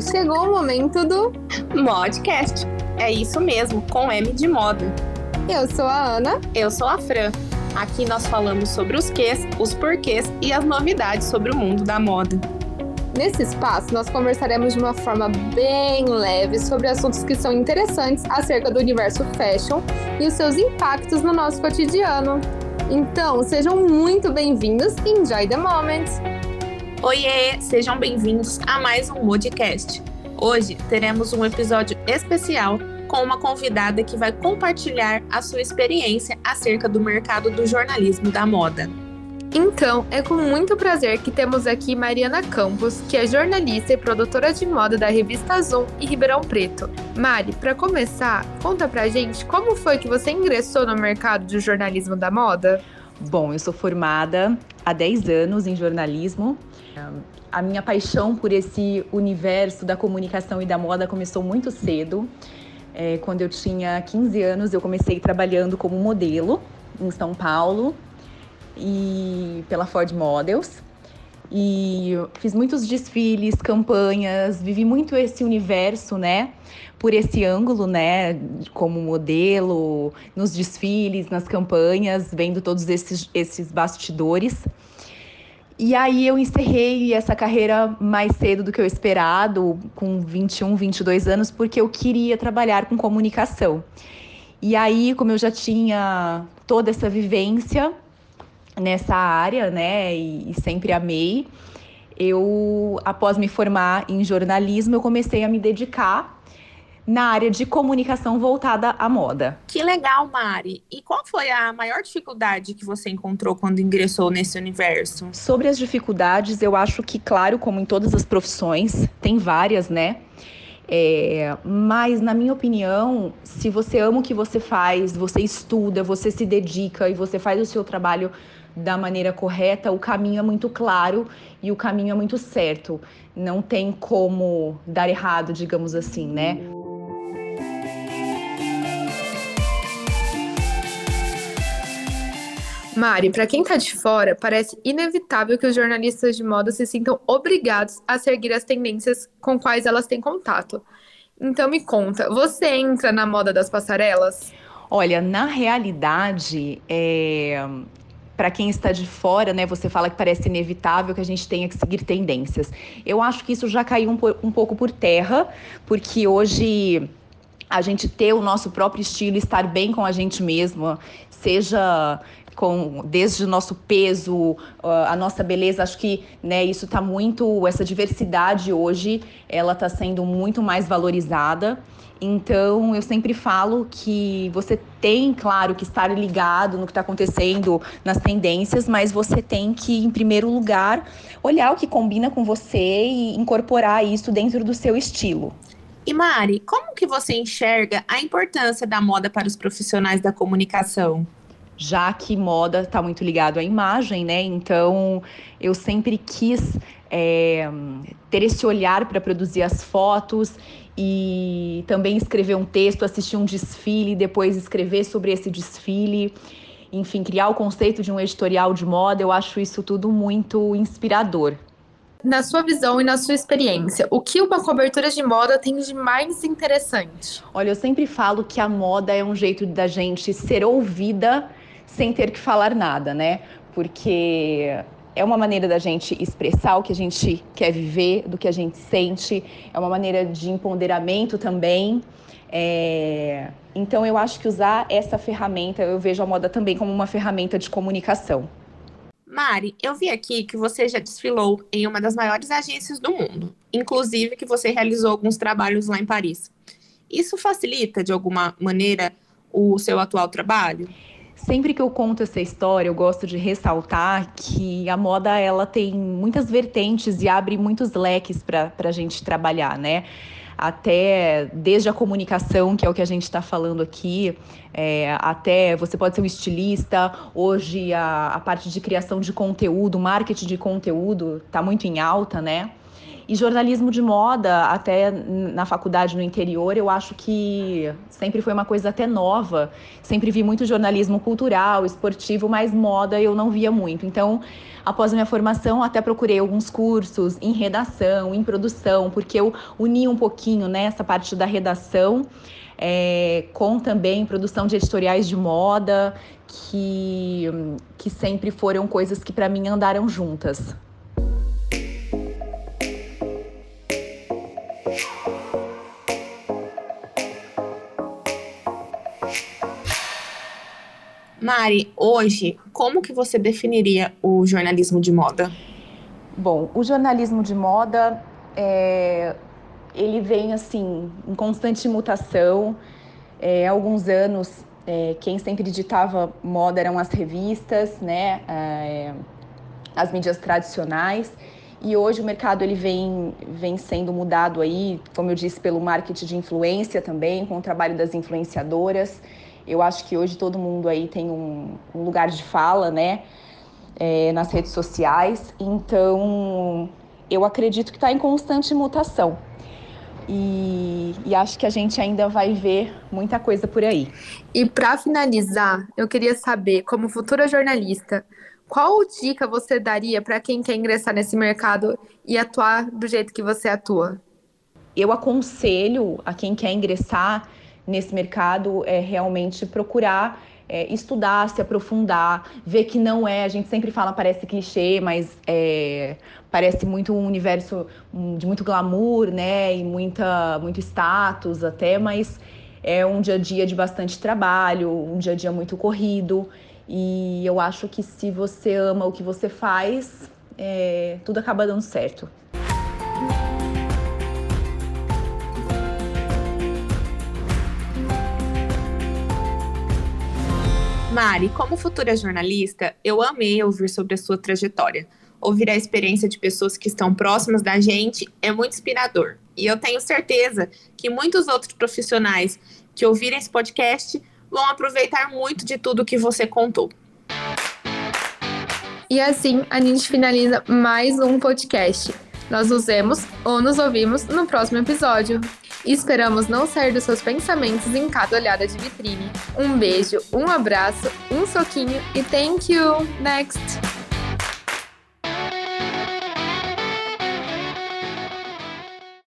Chegou o momento do Modcast. É isso mesmo, com M de moda. Eu sou a Ana. Eu sou a Fran. Aqui nós falamos sobre os quês, os porquês e as novidades sobre o mundo da moda. Nesse espaço, nós conversaremos de uma forma bem leve sobre assuntos que são interessantes acerca do universo fashion e os seus impactos no nosso cotidiano. Então, sejam muito bem-vindos e enjoy the moment! Oiê, sejam bem-vindos a mais um Modcast. Hoje teremos um episódio especial com uma convidada que vai compartilhar a sua experiência acerca do mercado do jornalismo da moda. Então, é com muito prazer que temos aqui Mariana Campos, que é jornalista e produtora de moda da revista Zoom e Ribeirão Preto. Mari, para começar, conta pra gente como foi que você ingressou no mercado do jornalismo da moda? Bom, eu sou formada há 10 anos em jornalismo. A minha paixão por esse universo da comunicação e da moda começou muito cedo. É, quando eu tinha 15 anos, eu comecei trabalhando como modelo em São Paulo e pela Ford Models. E fiz muitos desfiles, campanhas, vivi muito esse universo, né? Por esse ângulo, né? Como modelo, nos desfiles, nas campanhas, vendo todos esses, esses bastidores. E aí eu encerrei essa carreira mais cedo do que eu esperado, com 21, 22 anos, porque eu queria trabalhar com comunicação. E aí, como eu já tinha toda essa vivência nessa área, né, e, e sempre amei, eu, após me formar em jornalismo, eu comecei a me dedicar na área de comunicação voltada à moda. Que legal, Mari. E qual foi a maior dificuldade que você encontrou quando ingressou nesse universo? Sobre as dificuldades, eu acho que, claro, como em todas as profissões, tem várias, né? É, mas, na minha opinião, se você ama o que você faz, você estuda, você se dedica e você faz o seu trabalho da maneira correta, o caminho é muito claro e o caminho é muito certo. Não tem como dar errado, digamos assim, né? Mari, para quem tá de fora, parece inevitável que os jornalistas de moda se sintam obrigados a seguir as tendências com quais elas têm contato. Então me conta, você entra na moda das passarelas? Olha, na realidade, é... para quem está de fora, né, você fala que parece inevitável que a gente tenha que seguir tendências. Eu acho que isso já caiu um, um pouco por terra, porque hoje a gente ter o nosso próprio estilo, estar bem com a gente mesma, seja com desde o nosso peso, a nossa beleza, acho que né, isso está muito, essa diversidade hoje, ela está sendo muito mais valorizada. Então, eu sempre falo que você tem, claro, que estar ligado no que está acontecendo nas tendências, mas você tem que, em primeiro lugar, olhar o que combina com você e incorporar isso dentro do seu estilo. E Mari, como que você enxerga a importância da moda para os profissionais da comunicação? Já que moda está muito ligado à imagem, né? Então eu sempre quis é, ter esse olhar para produzir as fotos e também escrever um texto, assistir um desfile, depois escrever sobre esse desfile. Enfim, criar o conceito de um editorial de moda, eu acho isso tudo muito inspirador. Na sua visão e na sua experiência, o que uma cobertura de moda tem de mais interessante? Olha, eu sempre falo que a moda é um jeito da gente ser ouvida sem ter que falar nada, né? Porque é uma maneira da gente expressar o que a gente quer viver, do que a gente sente, é uma maneira de empoderamento também. É... Então, eu acho que usar essa ferramenta, eu vejo a moda também como uma ferramenta de comunicação. Mari, eu vi aqui que você já desfilou em uma das maiores agências do mundo, inclusive que você realizou alguns trabalhos lá em Paris. Isso facilita, de alguma maneira, o seu atual trabalho? Sempre que eu conto essa história, eu gosto de ressaltar que a moda ela tem muitas vertentes e abre muitos leques para a gente trabalhar, né? Até desde a comunicação, que é o que a gente está falando aqui, é, até você pode ser um estilista. Hoje a, a parte de criação de conteúdo, marketing de conteúdo está muito em alta, né? E jornalismo de moda, até na faculdade no interior, eu acho que sempre foi uma coisa até nova. Sempre vi muito jornalismo cultural, esportivo, mas moda eu não via muito. Então, após a minha formação, até procurei alguns cursos em redação, em produção, porque eu uni um pouquinho nessa né, parte da redação é, com também produção de editoriais de moda, que, que sempre foram coisas que para mim andaram juntas. Mari, hoje, como que você definiria o jornalismo de moda? Bom, o jornalismo de moda é, ele vem assim em constante mutação. É, há alguns anos, é, quem sempre ditava moda eram as revistas, né, é, as mídias tradicionais. E hoje o mercado ele vem, vem sendo mudado aí, como eu disse, pelo marketing de influência também, com o trabalho das influenciadoras. Eu acho que hoje todo mundo aí tem um, um lugar de fala, né, é, nas redes sociais. Então, eu acredito que está em constante mutação. E, e, acho que a gente ainda vai ver muita coisa por aí. E para finalizar, eu queria saber, como futura jornalista, qual dica você daria para quem quer ingressar nesse mercado e atuar do jeito que você atua? Eu aconselho a quem quer ingressar nesse mercado é realmente procurar é, estudar, se aprofundar, ver que não é, a gente sempre fala, parece clichê, mas é, parece muito um universo de muito glamour, né, e muita, muito status até, mas é um dia a dia de bastante trabalho, um dia a dia muito corrido, e eu acho que se você ama o que você faz, é, tudo acaba dando certo. Mari, como futura jornalista, eu amei ouvir sobre a sua trajetória. Ouvir a experiência de pessoas que estão próximas da gente é muito inspirador. E eu tenho certeza que muitos outros profissionais que ouvirem esse podcast vão aproveitar muito de tudo que você contou. E assim a gente finaliza mais um podcast. Nós nos vemos ou nos ouvimos no próximo episódio. Esperamos não sair dos seus pensamentos em cada olhada de vitrine. Um beijo, um abraço, um soquinho e thank you! Next!